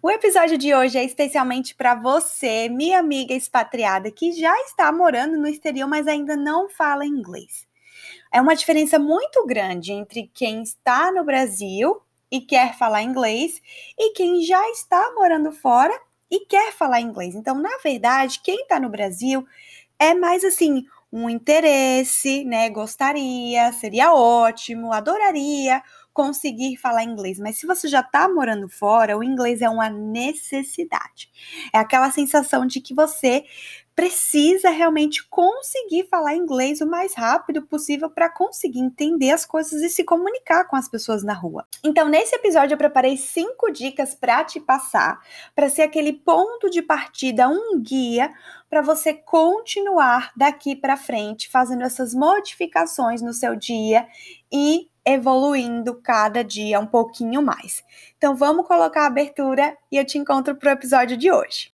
O episódio de hoje é especialmente para você, minha amiga expatriada, que já está morando no exterior, mas ainda não fala inglês. É uma diferença muito grande entre quem está no Brasil e quer falar inglês e quem já está morando fora e quer falar inglês. Então, na verdade, quem está no Brasil é mais assim um interesse, né? Gostaria, seria ótimo, adoraria conseguir falar inglês, mas se você já está morando fora, o inglês é uma necessidade. É aquela sensação de que você precisa realmente conseguir falar inglês o mais rápido possível para conseguir entender as coisas e se comunicar com as pessoas na rua. Então, nesse episódio, eu preparei cinco dicas para te passar, para ser aquele ponto de partida, um guia para você continuar daqui para frente fazendo essas modificações no seu dia e evoluindo cada dia um pouquinho mais. Então vamos colocar a abertura e eu te encontro para o episódio de hoje.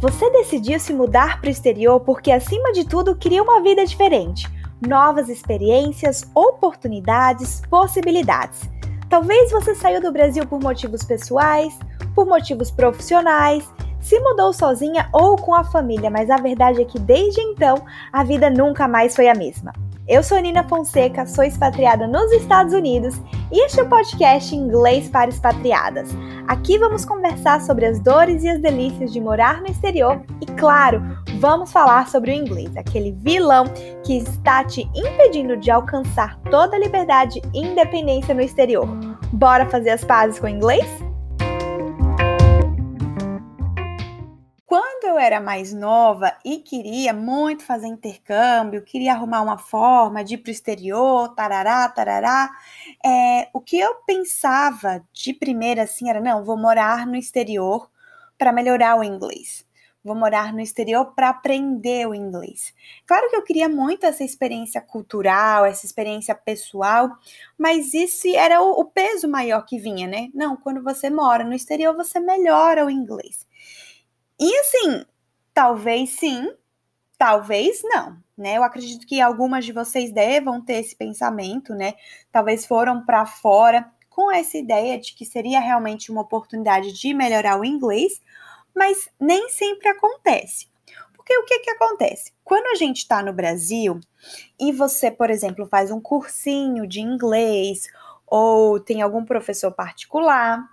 Você decidiu se mudar para o exterior porque, acima de tudo, queria uma vida diferente, novas experiências, oportunidades, possibilidades. Talvez você saiu do Brasil por motivos pessoais, por motivos profissionais se mudou sozinha ou com a família, mas a verdade é que desde então a vida nunca mais foi a mesma. Eu sou Nina Fonseca, sou expatriada nos Estados Unidos e este é o podcast Inglês para Expatriadas. Aqui vamos conversar sobre as dores e as delícias de morar no exterior e, claro, vamos falar sobre o inglês, aquele vilão que está te impedindo de alcançar toda a liberdade e independência no exterior. Bora fazer as pazes com o inglês? Era mais nova e queria muito fazer intercâmbio, queria arrumar uma forma de ir para o exterior, tarará, tarará, é, o que eu pensava de primeira assim era: não, vou morar no exterior para melhorar o inglês. Vou morar no exterior para aprender o inglês. Claro que eu queria muito essa experiência cultural, essa experiência pessoal, mas isso era o, o peso maior que vinha, né? Não, quando você mora no exterior, você melhora o inglês. E assim, talvez sim, talvez não, né? Eu acredito que algumas de vocês devam ter esse pensamento, né? Talvez foram para fora com essa ideia de que seria realmente uma oportunidade de melhorar o inglês, mas nem sempre acontece. Porque o que, que acontece? Quando a gente está no Brasil e você, por exemplo, faz um cursinho de inglês ou tem algum professor particular,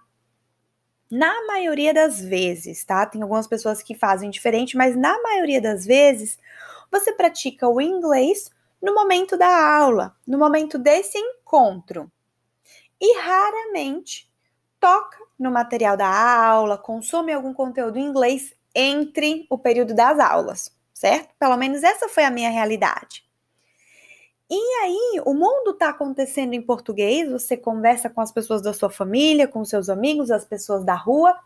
na maioria das vezes, tá? Tem algumas pessoas que fazem diferente, mas na maioria das vezes você pratica o inglês no momento da aula, no momento desse encontro. E raramente toca no material da aula, consome algum conteúdo em inglês entre o período das aulas, certo? Pelo menos essa foi a minha realidade. E aí, o mundo está acontecendo em português, você conversa com as pessoas da sua família, com seus amigos, as pessoas da rua,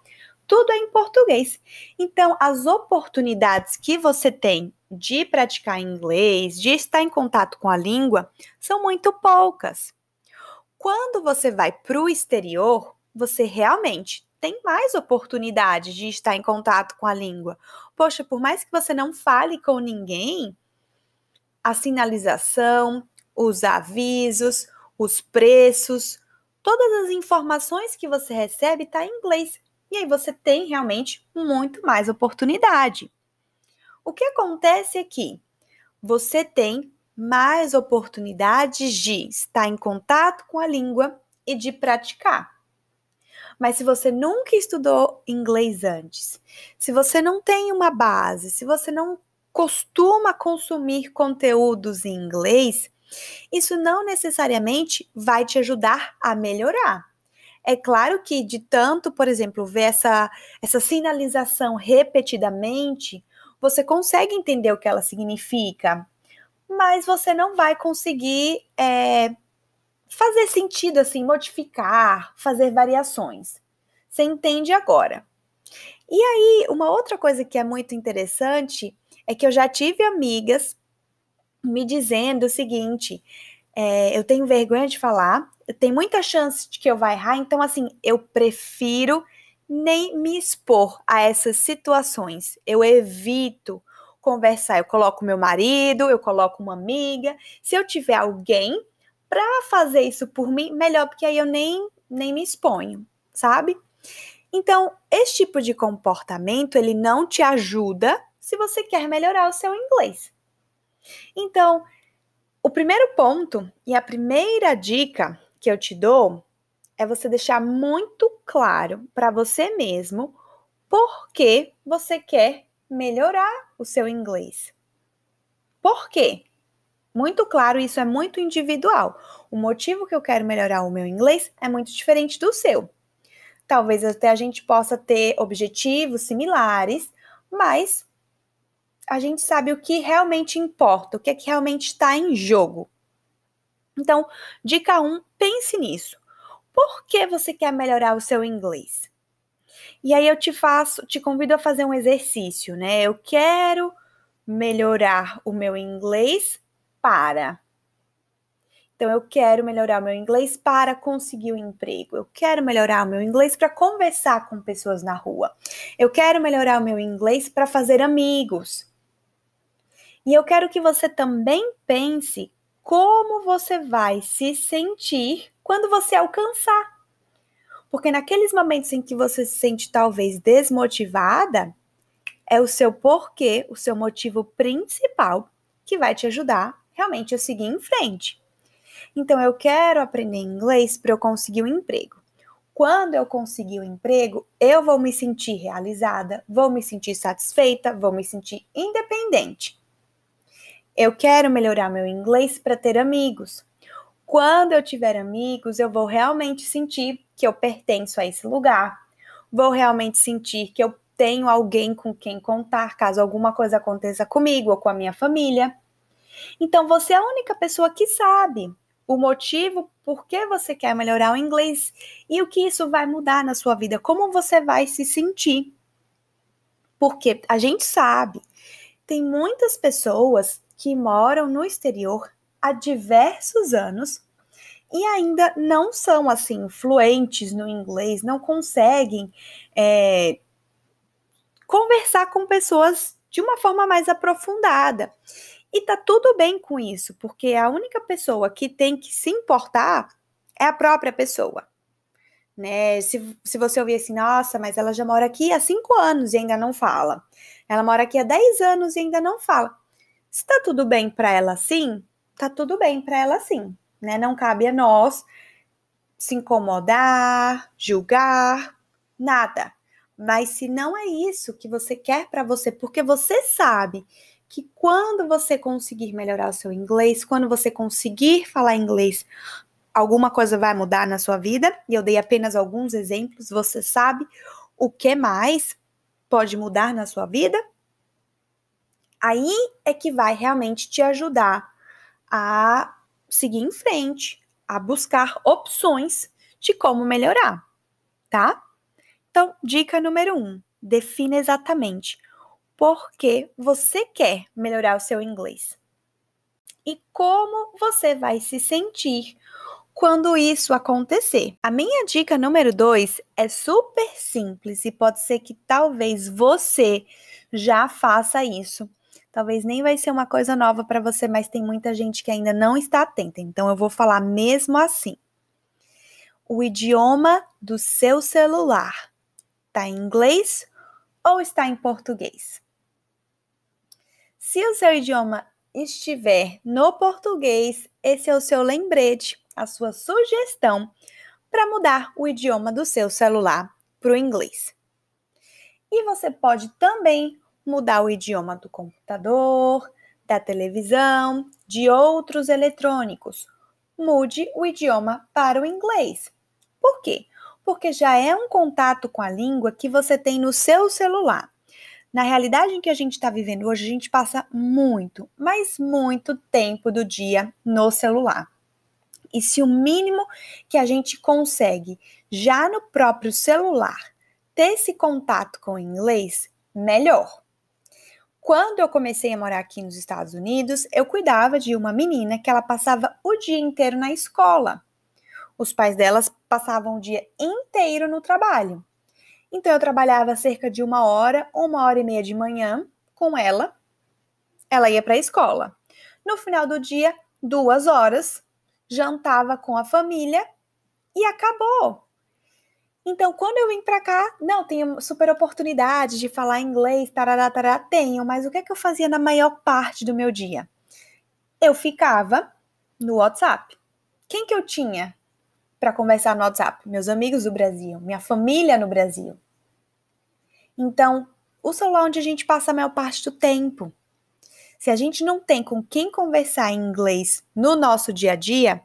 tudo é em português. Então, as oportunidades que você tem de praticar inglês, de estar em contato com a língua, são muito poucas. Quando você vai para o exterior, você realmente tem mais oportunidade de estar em contato com a língua. Poxa, por mais que você não fale com ninguém, a sinalização, os avisos, os preços, todas as informações que você recebe está em inglês. E aí você tem realmente muito mais oportunidade. O que acontece aqui? Você tem mais oportunidades de estar em contato com a língua e de praticar. Mas se você nunca estudou inglês antes, se você não tem uma base, se você não costuma consumir conteúdos em inglês, isso não necessariamente vai te ajudar a melhorar. É claro que de tanto, por exemplo, ver essa, essa sinalização repetidamente, você consegue entender o que ela significa, mas você não vai conseguir é, fazer sentido assim, modificar, fazer variações. Você entende agora. E aí, uma outra coisa que é muito interessante é que eu já tive amigas me dizendo o seguinte: é, eu tenho vergonha de falar, tem muita chance de que eu vá errar, então assim, eu prefiro nem me expor a essas situações. Eu evito conversar, eu coloco meu marido, eu coloco uma amiga. Se eu tiver alguém para fazer isso por mim, melhor, porque aí eu nem, nem me exponho, sabe? Então, esse tipo de comportamento, ele não te ajuda se você quer melhorar o seu inglês. Então, o primeiro ponto e a primeira dica que eu te dou é você deixar muito claro para você mesmo por que você quer melhorar o seu inglês. Por quê? Muito claro, isso é muito individual. O motivo que eu quero melhorar o meu inglês é muito diferente do seu. Talvez até a gente possa ter objetivos similares, mas a gente sabe o que realmente importa, o que é que realmente está em jogo. Então, dica 1, um, pense nisso. Por que você quer melhorar o seu inglês? E aí eu te faço, te convido a fazer um exercício, né? Eu quero melhorar o meu inglês para. Então eu quero melhorar meu inglês para conseguir um emprego. Eu quero melhorar o meu inglês para conversar com pessoas na rua. Eu quero melhorar o meu inglês para fazer amigos. E eu quero que você também pense como você vai se sentir quando você alcançar. Porque naqueles momentos em que você se sente talvez desmotivada, é o seu porquê, o seu motivo principal que vai te ajudar realmente a seguir em frente. Então eu quero aprender inglês para eu conseguir um emprego. Quando eu conseguir o um emprego, eu vou me sentir realizada, vou me sentir satisfeita, vou me sentir independente. Eu quero melhorar meu inglês para ter amigos. Quando eu tiver amigos, eu vou realmente sentir que eu pertenço a esse lugar. Vou realmente sentir que eu tenho alguém com quem contar caso alguma coisa aconteça comigo ou com a minha família. Então, você é a única pessoa que sabe o motivo por que você quer melhorar o inglês e o que isso vai mudar na sua vida, como você vai se sentir. Porque a gente sabe, tem muitas pessoas que moram no exterior há diversos anos e ainda não são assim fluentes no inglês, não conseguem é, conversar com pessoas de uma forma mais aprofundada. E tá tudo bem com isso, porque a única pessoa que tem que se importar é a própria pessoa. Né? Se, se você ouvir assim, nossa, mas ela já mora aqui há cinco anos e ainda não fala. Ela mora aqui há dez anos e ainda não fala. Se tá tudo bem para ela sim, tá tudo bem para ela sim, né? Não cabe a nós se incomodar, julgar, nada. Mas se não é isso que você quer para você, porque você sabe que quando você conseguir melhorar o seu inglês, quando você conseguir falar inglês, alguma coisa vai mudar na sua vida. E eu dei apenas alguns exemplos, você sabe o que mais pode mudar na sua vida? aí é que vai realmente te ajudar a seguir em frente, a buscar opções de como melhorar, tá? Então, dica número um: defina exatamente por que você quer melhorar o seu inglês e como você vai se sentir quando isso acontecer. A minha dica número dois é super simples e pode ser que talvez você já faça isso Talvez nem vai ser uma coisa nova para você, mas tem muita gente que ainda não está atenta. Então eu vou falar mesmo assim. O idioma do seu celular está em inglês ou está em português? Se o seu idioma estiver no português, esse é o seu lembrete, a sua sugestão para mudar o idioma do seu celular para o inglês. E você pode também mudar o idioma do computador, da televisão, de outros eletrônicos. Mude o idioma para o inglês. Por quê? Porque já é um contato com a língua que você tem no seu celular. Na realidade em que a gente está vivendo hoje, a gente passa muito, mas muito tempo do dia no celular. E se o mínimo que a gente consegue já no próprio celular ter esse contato com o inglês, melhor. Quando eu comecei a morar aqui nos Estados Unidos, eu cuidava de uma menina que ela passava o dia inteiro na escola. Os pais delas passavam o dia inteiro no trabalho. Então eu trabalhava cerca de uma hora, uma hora e meia de manhã com ela. Ela ia para a escola. No final do dia, duas horas, jantava com a família e acabou. Então, quando eu vim para cá, não, tenho super oportunidade de falar inglês, tarará, tarará, tenho, mas o que é que eu fazia na maior parte do meu dia? Eu ficava no WhatsApp. Quem que eu tinha para conversar no WhatsApp? Meus amigos do Brasil, minha família no Brasil. Então, o celular onde a gente passa a maior parte do tempo. Se a gente não tem com quem conversar em inglês no nosso dia a dia,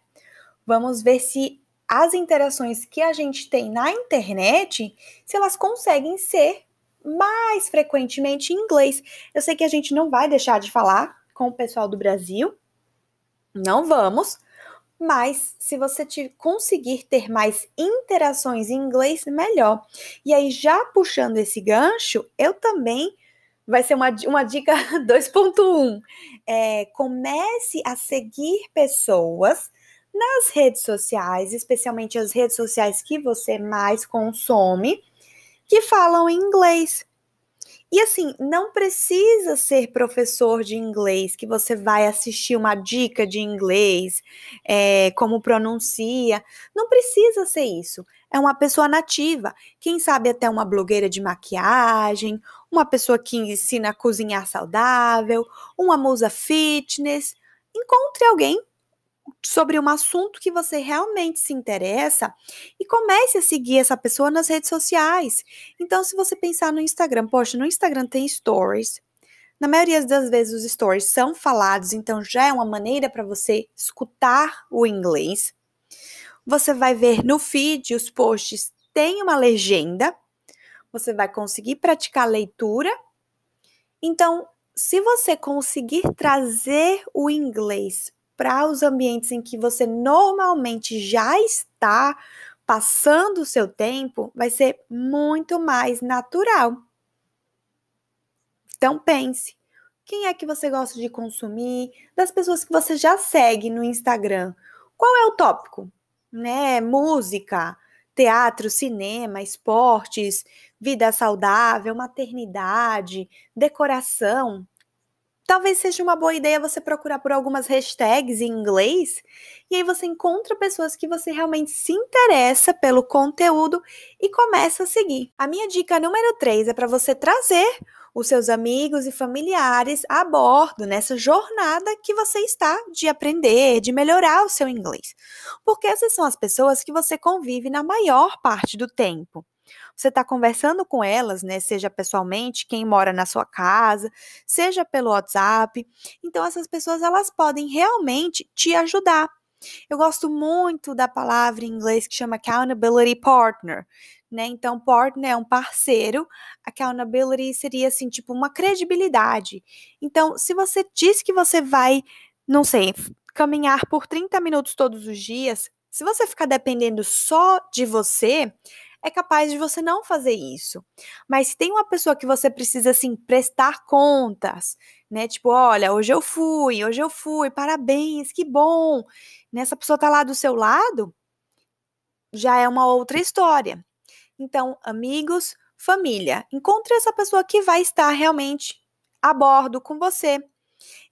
vamos ver se as interações que a gente tem na internet, se elas conseguem ser mais frequentemente em inglês. Eu sei que a gente não vai deixar de falar com o pessoal do Brasil, não vamos, mas se você te, conseguir ter mais interações em inglês, melhor. E aí, já puxando esse gancho, eu também vai ser uma, uma dica 2.1. É, comece a seguir pessoas nas redes sociais, especialmente as redes sociais que você mais consome, que falam inglês. E assim, não precisa ser professor de inglês que você vai assistir uma dica de inglês, é, como pronuncia. Não precisa ser isso. É uma pessoa nativa. Quem sabe até uma blogueira de maquiagem, uma pessoa que ensina a cozinhar saudável, uma musa fitness. Encontre alguém sobre um assunto que você realmente se interessa e comece a seguir essa pessoa nas redes sociais. Então, se você pensar no Instagram, poxa, no Instagram tem stories. Na maioria das vezes os stories são falados, então já é uma maneira para você escutar o inglês. Você vai ver no feed os posts tem uma legenda. Você vai conseguir praticar a leitura. Então, se você conseguir trazer o inglês para os ambientes em que você normalmente já está passando o seu tempo, vai ser muito mais natural. Então pense, quem é que você gosta de consumir? Das pessoas que você já segue no Instagram. Qual é o tópico? Né? Música, teatro, cinema, esportes, vida saudável, maternidade, decoração. Talvez seja uma boa ideia você procurar por algumas hashtags em inglês e aí você encontra pessoas que você realmente se interessa pelo conteúdo e começa a seguir. A minha dica número 3 é para você trazer os seus amigos e familiares a bordo nessa jornada que você está de aprender, de melhorar o seu inglês. Porque essas são as pessoas que você convive na maior parte do tempo. Você está conversando com elas, né? Seja pessoalmente, quem mora na sua casa, seja pelo WhatsApp. Então, essas pessoas elas podem realmente te ajudar. Eu gosto muito da palavra em inglês que chama accountability partner, né? Então, partner é um parceiro, accountability seria assim, tipo uma credibilidade. Então, se você diz que você vai, não sei, caminhar por 30 minutos todos os dias, se você ficar dependendo só de você, é capaz de você não fazer isso. Mas se tem uma pessoa que você precisa assim prestar contas, né? Tipo, olha, hoje eu fui, hoje eu fui, parabéns, que bom. Nessa pessoa tá lá do seu lado, já é uma outra história. Então, amigos, família, encontre essa pessoa que vai estar realmente a bordo com você.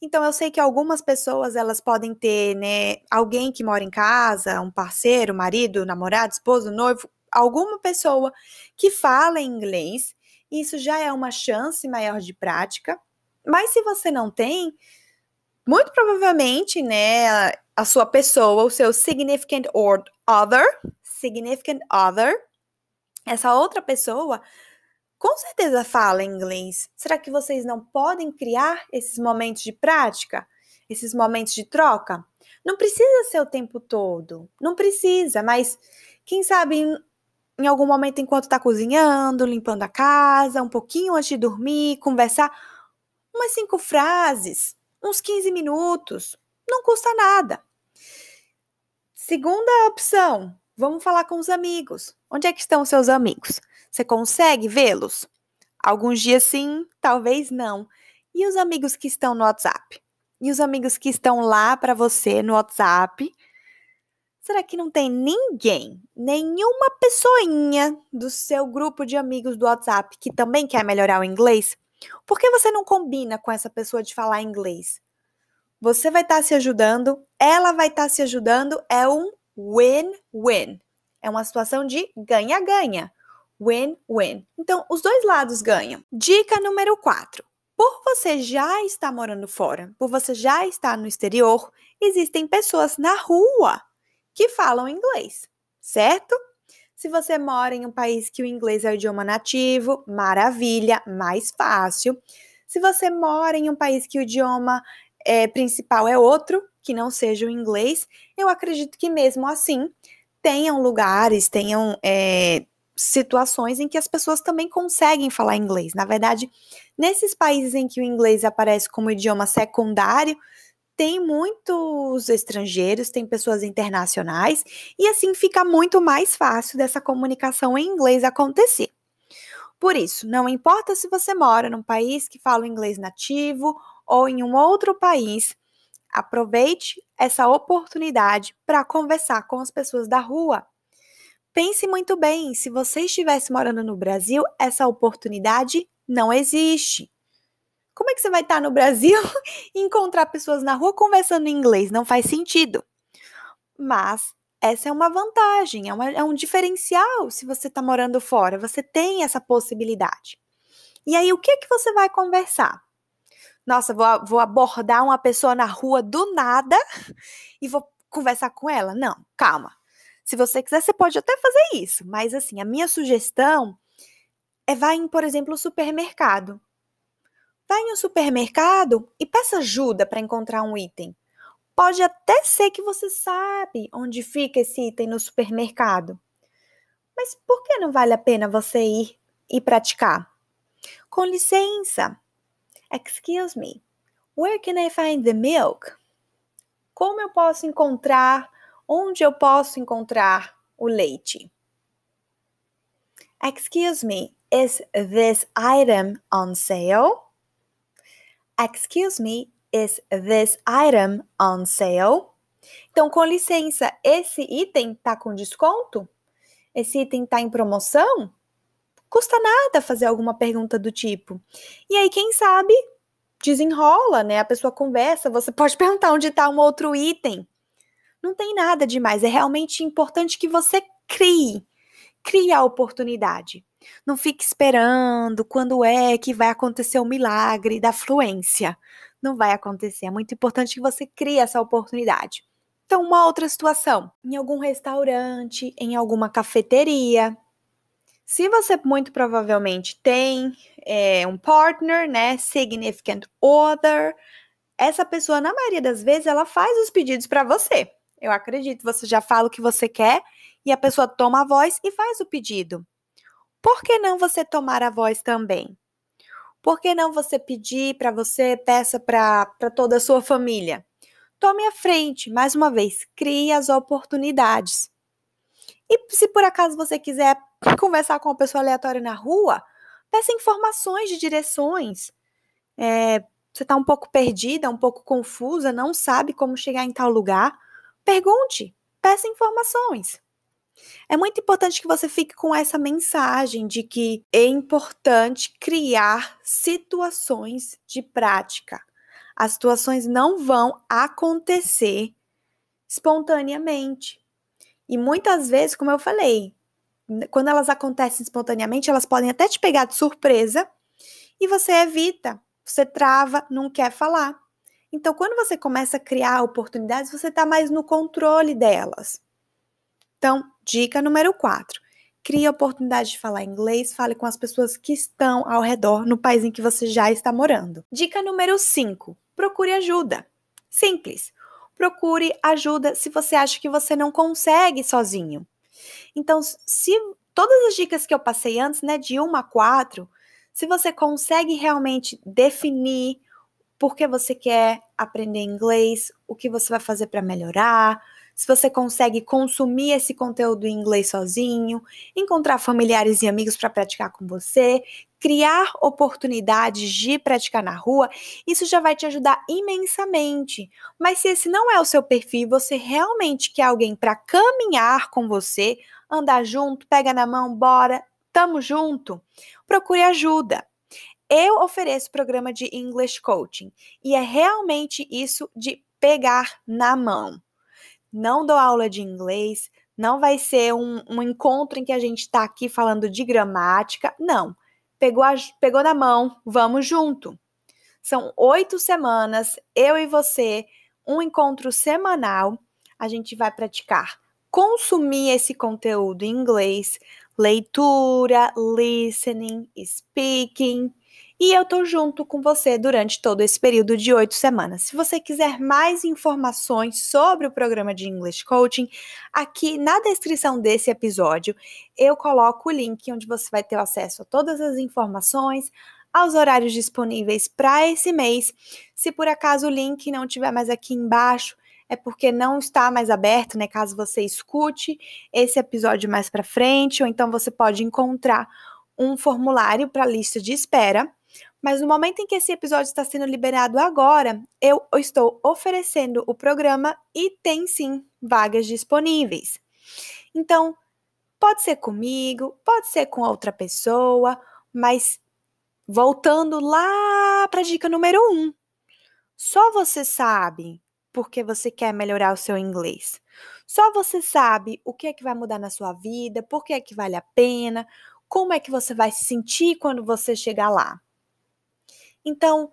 Então eu sei que algumas pessoas elas podem ter, né, alguém que mora em casa, um parceiro, marido, namorado, esposo, noivo, alguma pessoa que fala inglês, isso já é uma chance maior de prática. Mas se você não tem, muito provavelmente, né, a sua pessoa, o seu significant other, significant other, essa outra pessoa com certeza fala inglês. Será que vocês não podem criar esses momentos de prática, esses momentos de troca? Não precisa ser o tempo todo, não precisa, mas quem sabe em algum momento enquanto está cozinhando, limpando a casa, um pouquinho antes de dormir, conversar umas cinco frases, uns 15 minutos, não custa nada. Segunda opção, vamos falar com os amigos. Onde é que estão os seus amigos? Você consegue vê-los? Alguns dias sim, talvez não. E os amigos que estão no WhatsApp? E os amigos que estão lá para você no WhatsApp Será que não tem ninguém, nenhuma pessoinha do seu grupo de amigos do WhatsApp que também quer melhorar o inglês? Por que você não combina com essa pessoa de falar inglês? Você vai estar tá se ajudando, ela vai estar tá se ajudando, é um win-win. É uma situação de ganha-ganha. Win-win. Então, os dois lados ganham. Dica número 4. Por você já estar morando fora, por você já estar no exterior, existem pessoas na rua que falam inglês, certo? Se você mora em um país que o inglês é o idioma nativo, maravilha, mais fácil. Se você mora em um país que o idioma é, principal é outro, que não seja o inglês, eu acredito que mesmo assim tenham lugares, tenham é, situações em que as pessoas também conseguem falar inglês. Na verdade, nesses países em que o inglês aparece como idioma secundário, tem muitos estrangeiros, tem pessoas internacionais, e assim fica muito mais fácil dessa comunicação em inglês acontecer. Por isso, não importa se você mora num país que fala inglês nativo ou em um outro país, aproveite essa oportunidade para conversar com as pessoas da rua. Pense muito bem, se você estivesse morando no Brasil, essa oportunidade não existe. Como é que você vai estar no Brasil e encontrar pessoas na rua conversando em inglês? Não faz sentido. Mas essa é uma vantagem, é, uma, é um diferencial se você está morando fora. Você tem essa possibilidade. E aí, o que, que você vai conversar? Nossa, vou, vou abordar uma pessoa na rua do nada e vou conversar com ela? Não, calma. Se você quiser, você pode até fazer isso, mas assim, a minha sugestão é vá em, por exemplo, o supermercado. Vá em um supermercado e peça ajuda para encontrar um item. Pode até ser que você sabe onde fica esse item no supermercado. Mas por que não vale a pena você ir e praticar? Com licença. Excuse me. Where can I find the milk? Como eu posso encontrar, onde eu posso encontrar o leite? Excuse me, is this item on sale? Excuse me, is this item on sale? Então, com licença, esse item tá com desconto? Esse item tá em promoção? Custa nada fazer alguma pergunta do tipo. E aí, quem sabe, desenrola, né? A pessoa conversa, você pode perguntar onde está um outro item. Não tem nada demais, é realmente importante que você crie, crie a oportunidade. Não fique esperando quando é que vai acontecer o milagre da fluência. Não vai acontecer. É muito importante que você crie essa oportunidade. Então, uma outra situação, em algum restaurante, em alguma cafeteria. Se você muito provavelmente tem é, um partner, né, significant other, essa pessoa, na maioria das vezes, ela faz os pedidos para você. Eu acredito, você já fala o que você quer e a pessoa toma a voz e faz o pedido. Por que não você tomar a voz também? Por que não você pedir para você, peça para toda a sua família? Tome a frente, mais uma vez, crie as oportunidades. E se por acaso você quiser conversar com uma pessoa aleatória na rua, peça informações de direções. É, você está um pouco perdida, um pouco confusa, não sabe como chegar em tal lugar? Pergunte, peça informações. É muito importante que você fique com essa mensagem de que é importante criar situações de prática. As situações não vão acontecer espontaneamente. E muitas vezes, como eu falei, quando elas acontecem espontaneamente, elas podem até te pegar de surpresa e você evita, você trava, não quer falar. Então, quando você começa a criar oportunidades, você está mais no controle delas. Então, dica número 4. Crie a oportunidade de falar inglês, fale com as pessoas que estão ao redor no país em que você já está morando. Dica número 5. Procure ajuda. Simples. Procure ajuda se você acha que você não consegue sozinho. Então, se todas as dicas que eu passei antes, né, de 1 a 4, se você consegue realmente definir por que você quer aprender inglês, o que você vai fazer para melhorar, se você consegue consumir esse conteúdo em inglês sozinho, encontrar familiares e amigos para praticar com você, criar oportunidades de praticar na rua, isso já vai te ajudar imensamente. Mas se esse não é o seu perfil, você realmente quer alguém para caminhar com você, andar junto, pega na mão, bora, tamo junto, procure ajuda. eu ofereço programa de English Coaching e é realmente isso de pegar na mão. Não dou aula de inglês, não vai ser um, um encontro em que a gente está aqui falando de gramática, não. Pegou, a, pegou na mão, vamos junto. São oito semanas, eu e você, um encontro semanal. A gente vai praticar consumir esse conteúdo em inglês, leitura, listening, speaking. E eu tô junto com você durante todo esse período de oito semanas. Se você quiser mais informações sobre o programa de English Coaching, aqui na descrição desse episódio eu coloco o link onde você vai ter acesso a todas as informações, aos horários disponíveis para esse mês. Se por acaso o link não estiver mais aqui embaixo, é porque não está mais aberto, né? Caso você escute esse episódio mais para frente, ou então você pode encontrar um formulário para lista de espera. Mas no momento em que esse episódio está sendo liberado agora, eu estou oferecendo o programa e tem sim vagas disponíveis. Então, pode ser comigo, pode ser com outra pessoa, mas voltando lá para a dica número um, só você sabe porque você quer melhorar o seu inglês. Só você sabe o que é que vai mudar na sua vida, por que é que vale a pena, como é que você vai se sentir quando você chegar lá. Então,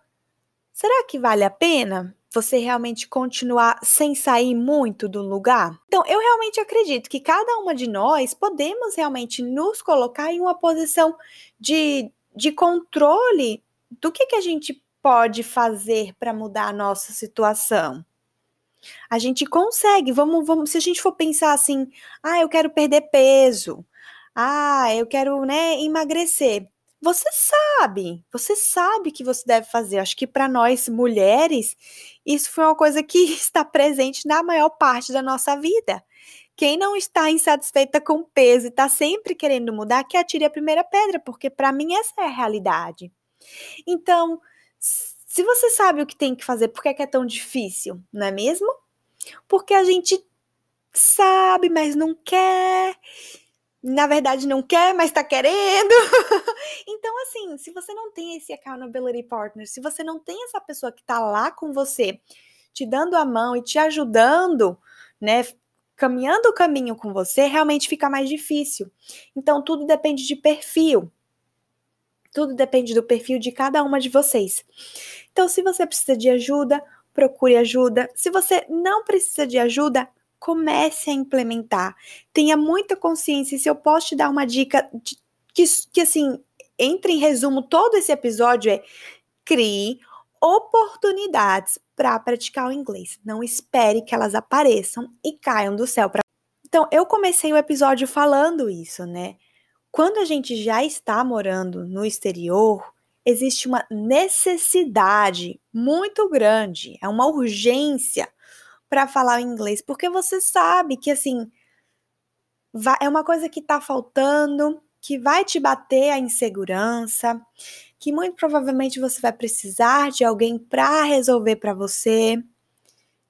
será que vale a pena você realmente continuar sem sair muito do lugar? Então, eu realmente acredito que cada uma de nós podemos realmente nos colocar em uma posição de, de controle do que, que a gente pode fazer para mudar a nossa situação. A gente consegue, vamos, vamos, se a gente for pensar assim, ah, eu quero perder peso, ah, eu quero, né, emagrecer. Você sabe, você sabe que você deve fazer. Acho que para nós mulheres, isso foi uma coisa que está presente na maior parte da nossa vida. Quem não está insatisfeita com o peso e está sempre querendo mudar, que atire a primeira pedra, porque para mim essa é a realidade. Então, se você sabe o que tem que fazer, por que é, que é tão difícil, não é mesmo? Porque a gente sabe, mas não quer. Na verdade, não quer, mas tá querendo. então, assim, se você não tem esse accountability partner, se você não tem essa pessoa que tá lá com você, te dando a mão e te ajudando, né? Caminhando o caminho com você, realmente fica mais difícil. Então, tudo depende de perfil. Tudo depende do perfil de cada uma de vocês. Então, se você precisa de ajuda, procure ajuda. Se você não precisa de ajuda, comece a implementar. Tenha muita consciência. Se eu posso te dar uma dica de, que, que, assim, entre em resumo todo esse episódio é crie oportunidades para praticar o inglês. Não espere que elas apareçam e caiam do céu para Então, eu comecei o episódio falando isso, né? Quando a gente já está morando no exterior, existe uma necessidade muito grande, é uma urgência para falar inglês, porque você sabe que assim é uma coisa que está faltando, que vai te bater a insegurança, que muito provavelmente você vai precisar de alguém para resolver para você.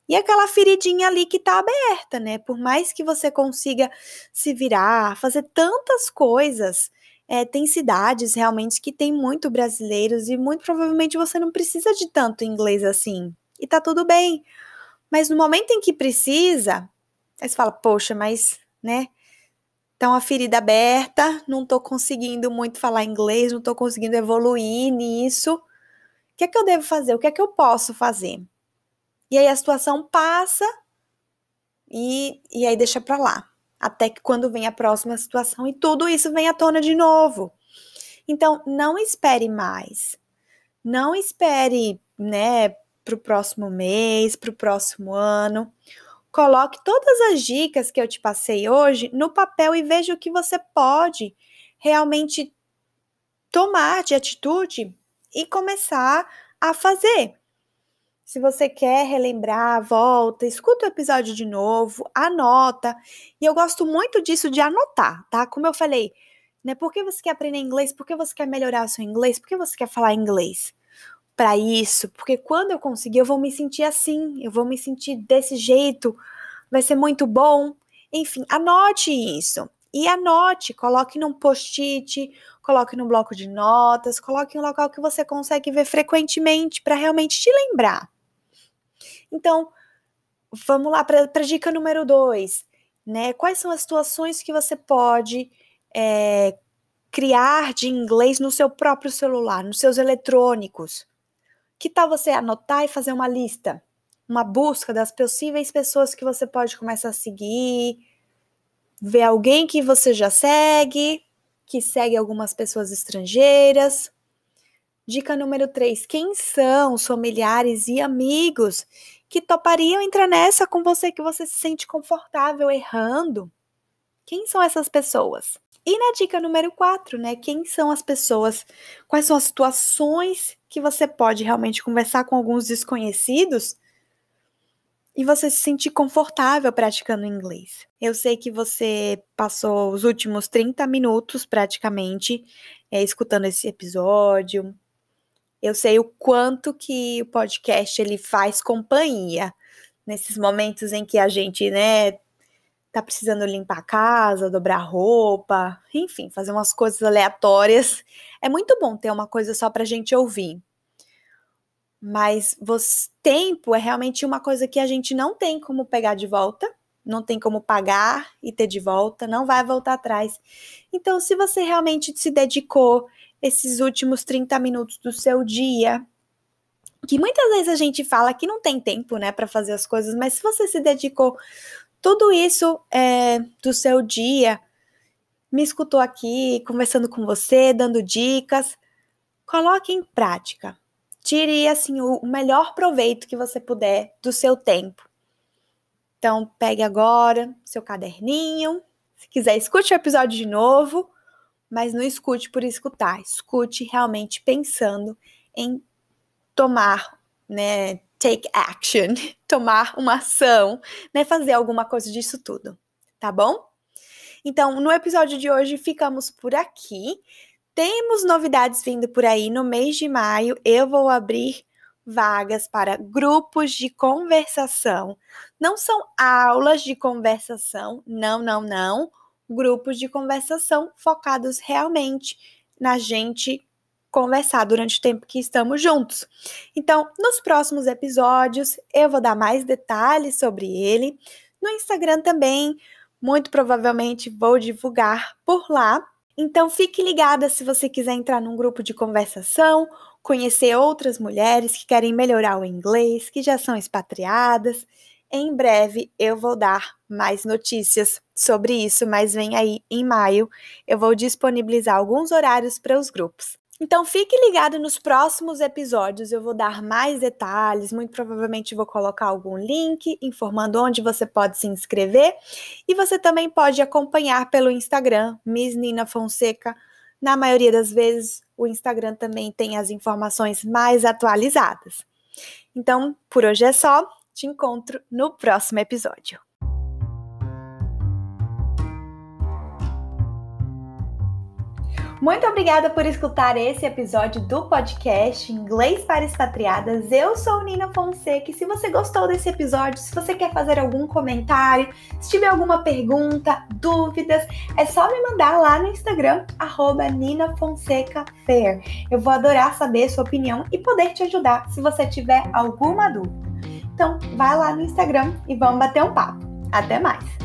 E aquela feridinha ali que tá aberta, né? Por mais que você consiga se virar, fazer tantas coisas, é, tem cidades realmente que tem muito brasileiros e muito provavelmente você não precisa de tanto inglês assim. E tá tudo bem. Mas no momento em que precisa, aí você fala, poxa, mas, né? Tá uma ferida aberta, não tô conseguindo muito falar inglês, não tô conseguindo evoluir nisso. O que é que eu devo fazer? O que é que eu posso fazer? E aí a situação passa e, e aí deixa para lá. Até que quando vem a próxima situação e tudo isso vem à tona de novo. Então, não espere mais. Não espere, né, para o próximo mês, para o próximo ano. Coloque todas as dicas que eu te passei hoje no papel e veja o que você pode realmente tomar de atitude e começar a fazer. Se você quer relembrar, volta, escuta o episódio de novo, anota. E eu gosto muito disso de anotar, tá? Como eu falei, né? Por que você quer aprender inglês? Por que você quer melhorar o seu inglês? Por que você quer falar inglês? Para isso, porque quando eu conseguir, eu vou me sentir assim, eu vou me sentir desse jeito, vai ser muito bom. Enfim, anote isso. E anote, coloque num post-it, coloque no bloco de notas, coloque em um local que você consegue ver frequentemente para realmente te lembrar. Então, vamos lá para a dica número dois, né? Quais são as situações que você pode é, criar de inglês no seu próprio celular, nos seus eletrônicos? Que tal você anotar e fazer uma lista? Uma busca das possíveis pessoas que você pode começar a seguir, ver alguém que você já segue, que segue algumas pessoas estrangeiras. Dica número 3: quem são os familiares e amigos que topariam entrar nessa com você que você se sente confortável errando? Quem são essas pessoas? E na dica número 4, né? Quem são as pessoas? Quais são as situações que você pode realmente conversar com alguns desconhecidos e você se sentir confortável praticando inglês. Eu sei que você passou os últimos 30 minutos praticamente é, escutando esse episódio. Eu sei o quanto que o podcast ele faz companhia nesses momentos em que a gente, né, tá precisando limpar a casa, dobrar roupa, enfim, fazer umas coisas aleatórias. É muito bom ter uma coisa só pra gente ouvir. Mas você, tempo é realmente uma coisa que a gente não tem como pegar de volta, não tem como pagar e ter de volta, não vai voltar atrás. Então, se você realmente se dedicou esses últimos 30 minutos do seu dia, que muitas vezes a gente fala que não tem tempo, né, para fazer as coisas, mas se você se dedicou tudo isso é, do seu dia, me escutou aqui, conversando com você, dando dicas, coloque em prática. Tire assim o melhor proveito que você puder do seu tempo. Então, pegue agora seu caderninho. Se quiser, escute o episódio de novo, mas não escute por escutar. Escute realmente pensando em tomar, né, take action, tomar uma ação, né, fazer alguma coisa disso tudo, tá bom? Então, no episódio de hoje ficamos por aqui. Temos novidades vindo por aí. No mês de maio, eu vou abrir vagas para grupos de conversação. Não são aulas de conversação, não, não, não. Grupos de conversação focados realmente na gente conversar durante o tempo que estamos juntos. Então, nos próximos episódios, eu vou dar mais detalhes sobre ele. No Instagram também, muito provavelmente vou divulgar por lá. Então fique ligada se você quiser entrar num grupo de conversação, conhecer outras mulheres que querem melhorar o inglês, que já são expatriadas. Em breve eu vou dar mais notícias sobre isso, mas vem aí em maio eu vou disponibilizar alguns horários para os grupos. Então fique ligado nos próximos episódios, eu vou dar mais detalhes, muito provavelmente vou colocar algum link informando onde você pode se inscrever e você também pode acompanhar pelo Instagram, Miss Nina Fonseca. Na maioria das vezes, o Instagram também tem as informações mais atualizadas. Então, por hoje é só, te encontro no próximo episódio. Muito obrigada por escutar esse episódio do podcast Inglês para Expatriadas. Eu sou Nina Fonseca e se você gostou desse episódio, se você quer fazer algum comentário, se tiver alguma pergunta, dúvidas, é só me mandar lá no Instagram, arroba. Eu vou adorar saber sua opinião e poder te ajudar se você tiver alguma dúvida. Então, vai lá no Instagram e vamos bater um papo. Até mais!